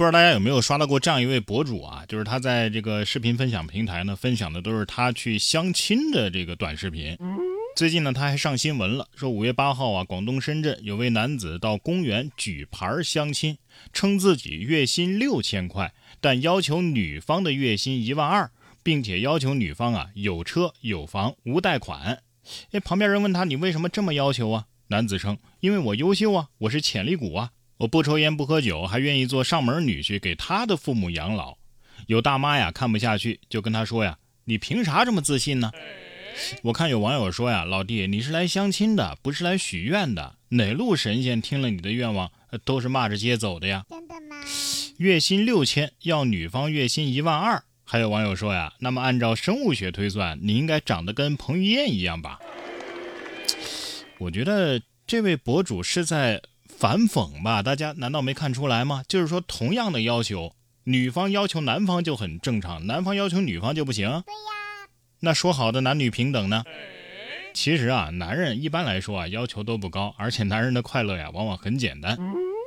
不知道大家有没有刷到过这样一位博主啊？就是他在这个视频分享平台呢，分享的都是他去相亲的这个短视频。最近呢，他还上新闻了，说五月八号啊，广东深圳有位男子到公园举牌相亲，称自己月薪六千块，但要求女方的月薪一万二，并且要求女方啊有车有房无贷款。哎，旁边人问他：“你为什么这么要求啊？”男子称：“因为我优秀啊，我是潜力股啊，我不抽烟不喝酒，还愿意做上门女婿给他的父母养老。”有大妈呀看不下去，就跟他说呀：“你凭啥这么自信呢？”我看有网友说呀：“老弟，你是来相亲的，不是来许愿的。哪路神仙听了你的愿望，都是骂着街走的呀？”真的吗？月薪六千，要女方月薪一万二。还有网友说呀，那么按照生物学推算，你应该长得跟彭于晏一样吧？我觉得这位博主是在反讽吧？大家难道没看出来吗？就是说，同样的要求，女方要求男方就很正常，男方要求女方就不行？对呀。那说好的男女平等呢？其实啊，男人一般来说啊要求都不高，而且男人的快乐呀往往很简单。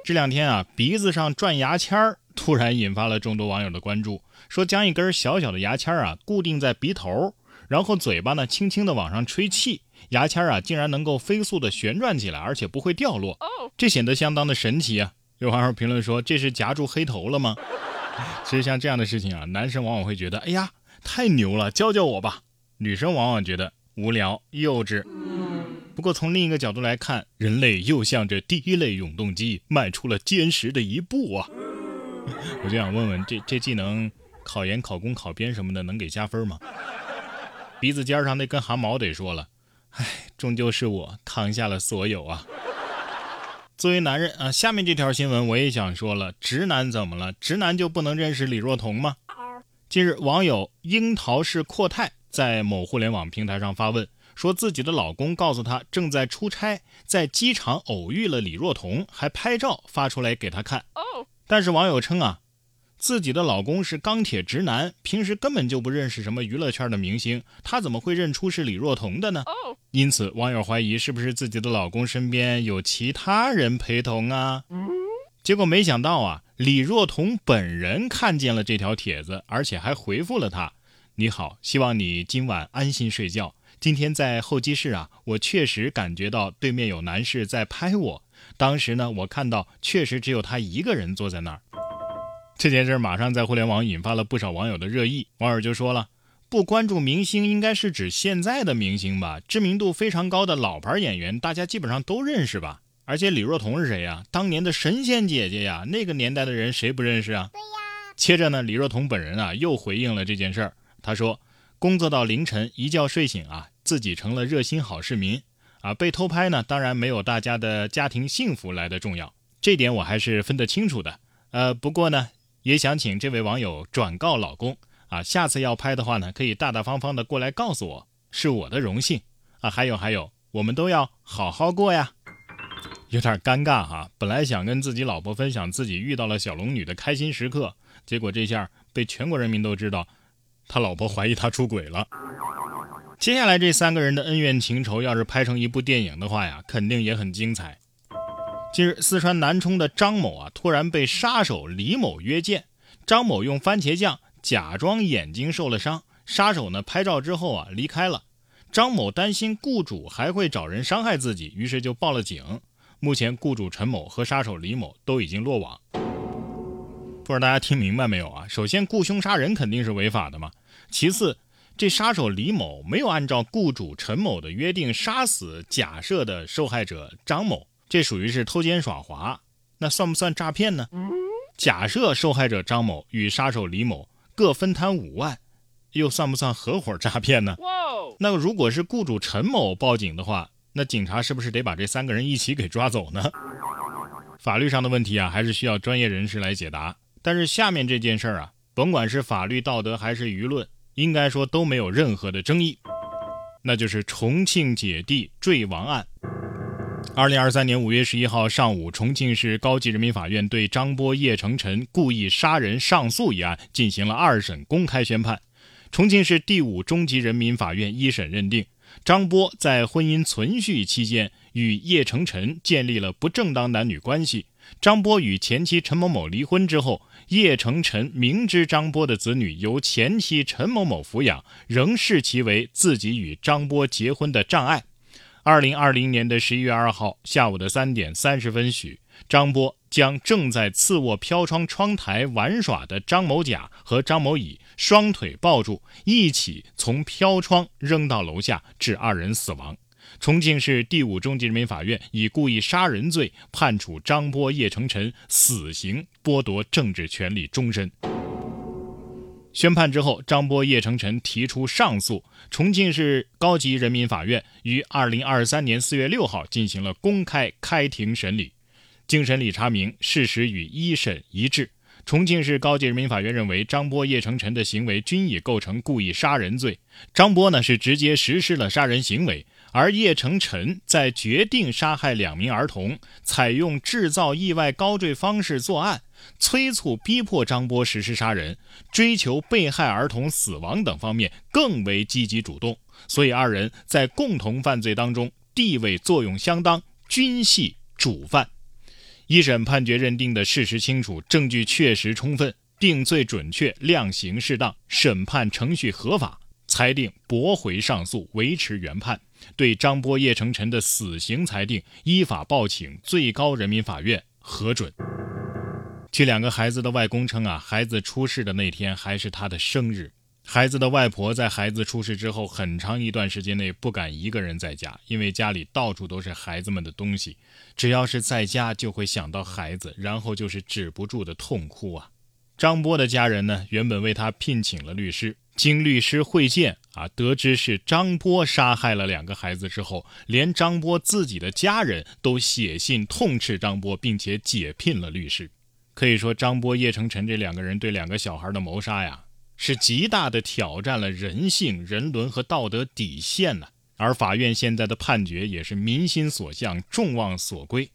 这两天啊，鼻子上转牙签儿。突然引发了众多网友的关注，说将一根小小的牙签啊固定在鼻头，然后嘴巴呢轻轻的往上吹气，牙签啊竟然能够飞速的旋转起来，而且不会掉落，这显得相当的神奇啊！有网友评论说：“这是夹住黑头了吗？” 其实像这样的事情啊，男生往往会觉得：“哎呀，太牛了，教教我吧。”女生往往觉得无聊幼稚。不过从另一个角度来看，人类又向着第一类永动机迈出了坚实的一步啊！我就想问问，这这技能考研、考公、考编什么的能给加分吗？鼻子尖上那根汗毛得说了，唉，终究是我扛下了所有啊。作为男人啊，下面这条新闻我也想说了，直男怎么了？直男就不能认识李若彤吗？近日，网友樱桃是阔太在某互联网平台上发问，说自己的老公告诉他正在出差，在机场偶遇了李若彤，还拍照发出来给他看。但是网友称啊，自己的老公是钢铁直男，平时根本就不认识什么娱乐圈的明星，他怎么会认出是李若彤的呢？因此网友怀疑是不是自己的老公身边有其他人陪同啊？结果没想到啊，李若彤本人看见了这条帖子，而且还回复了他：“你好，希望你今晚安心睡觉。今天在候机室啊，我确实感觉到对面有男士在拍我。”当时呢，我看到确实只有他一个人坐在那儿。这件事马上在互联网引发了不少网友的热议。网友就说了：“不关注明星，应该是指现在的明星吧？知名度非常高的老牌演员，大家基本上都认识吧？而且李若彤是谁呀？当年的神仙姐姐呀！那个年代的人谁不认识啊？”对呀。接着呢，李若彤本人啊又回应了这件事儿。他说：“工作到凌晨，一觉睡醒啊，自己成了热心好市民。”啊，被偷拍呢，当然没有大家的家庭幸福来的重要，这点我还是分得清楚的。呃，不过呢，也想请这位网友转告老公啊，下次要拍的话呢，可以大大方方的过来告诉我，是我的荣幸啊。还有还有，我们都要好好过呀。有点尴尬哈，本来想跟自己老婆分享自己遇到了小龙女的开心时刻，结果这下被全国人民都知道，他老婆怀疑他出轨了。接下来这三个人的恩怨情仇，要是拍成一部电影的话呀，肯定也很精彩。近日，四川南充的张某啊，突然被杀手李某约见。张某用番茄酱假装眼睛受了伤，杀手呢拍照之后啊离开了。张某担心雇主还会找人伤害自己，于是就报了警。目前，雇主陈某和杀手李某都已经落网。不知道大家听明白没有啊？首先，雇凶杀人肯定是违法的嘛。其次，这杀手李某没有按照雇主陈某的约定杀死假设的受害者张某，这属于是偷奸耍滑，那算不算诈骗呢？假设受害者张某与杀手李某各分摊五万，又算不算合伙诈骗呢？那如果是雇主陈某报警的话，那警察是不是得把这三个人一起给抓走呢？法律上的问题啊，还是需要专业人士来解答。但是下面这件事儿啊，甭管是法律、道德还是舆论。应该说都没有任何的争议。那就是重庆姐弟坠亡案。二零二三年五月十一号上午，重庆市高级人民法院对张波、叶成晨故意杀人上诉一案进行了二审公开宣判。重庆市第五中级人民法院一审认定，张波在婚姻存续期间与叶成晨建立了不正当男女关系。张波与前妻陈某某离婚之后，叶成晨明知张波的子女由前妻陈某某抚养，仍视其为自己与张波结婚的障碍。二零二零年的十一月二号下午的三点三十分许，张波将正在次卧飘窗窗台玩耍的张某甲和张某乙双腿抱住，一起从飘窗扔到楼下，致二人死亡。重庆市第五中级人民法院以故意杀人罪判处张波、叶成晨死刑，剥夺政治权利终身。宣判之后，张波、叶成晨提出上诉。重庆市高级人民法院于二零二三年四月六号进行了公开开庭审理。经审理查明，事实与一审一致。重庆市高级人民法院认为，张波、叶成晨的行为均已构成故意杀人罪。张波呢是直接实施了杀人行为，而叶成晨在决定杀害两名儿童，采用制造意外高坠方式作案。催促逼迫张波实施杀人，追求被害儿童死亡等方面更为积极主动，所以二人在共同犯罪当中地位作用相当，均系主犯。一审判决认定的事实清楚，证据确实充分，定罪准确，量刑适当，审判程序合法，裁定驳回上诉，维持原判，对张波、叶成晨的死刑裁定依法报请最高人民法院核准。据两个孩子的外公称啊，孩子出事的那天还是他的生日。孩子的外婆在孩子出事之后很长一段时间内不敢一个人在家，因为家里到处都是孩子们的东西，只要是在家就会想到孩子，然后就是止不住的痛哭啊。张波的家人呢，原本为他聘请了律师，经律师会见啊，得知是张波杀害了两个孩子之后，连张波自己的家人都写信痛斥张波，并且解聘了律师。可以说，张波、叶成晨这两个人对两个小孩的谋杀呀，是极大的挑战了人性、人伦和道德底线呢。而法院现在的判决也是民心所向、众望所归。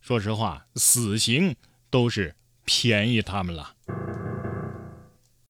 说实话，死刑都是便宜他们了。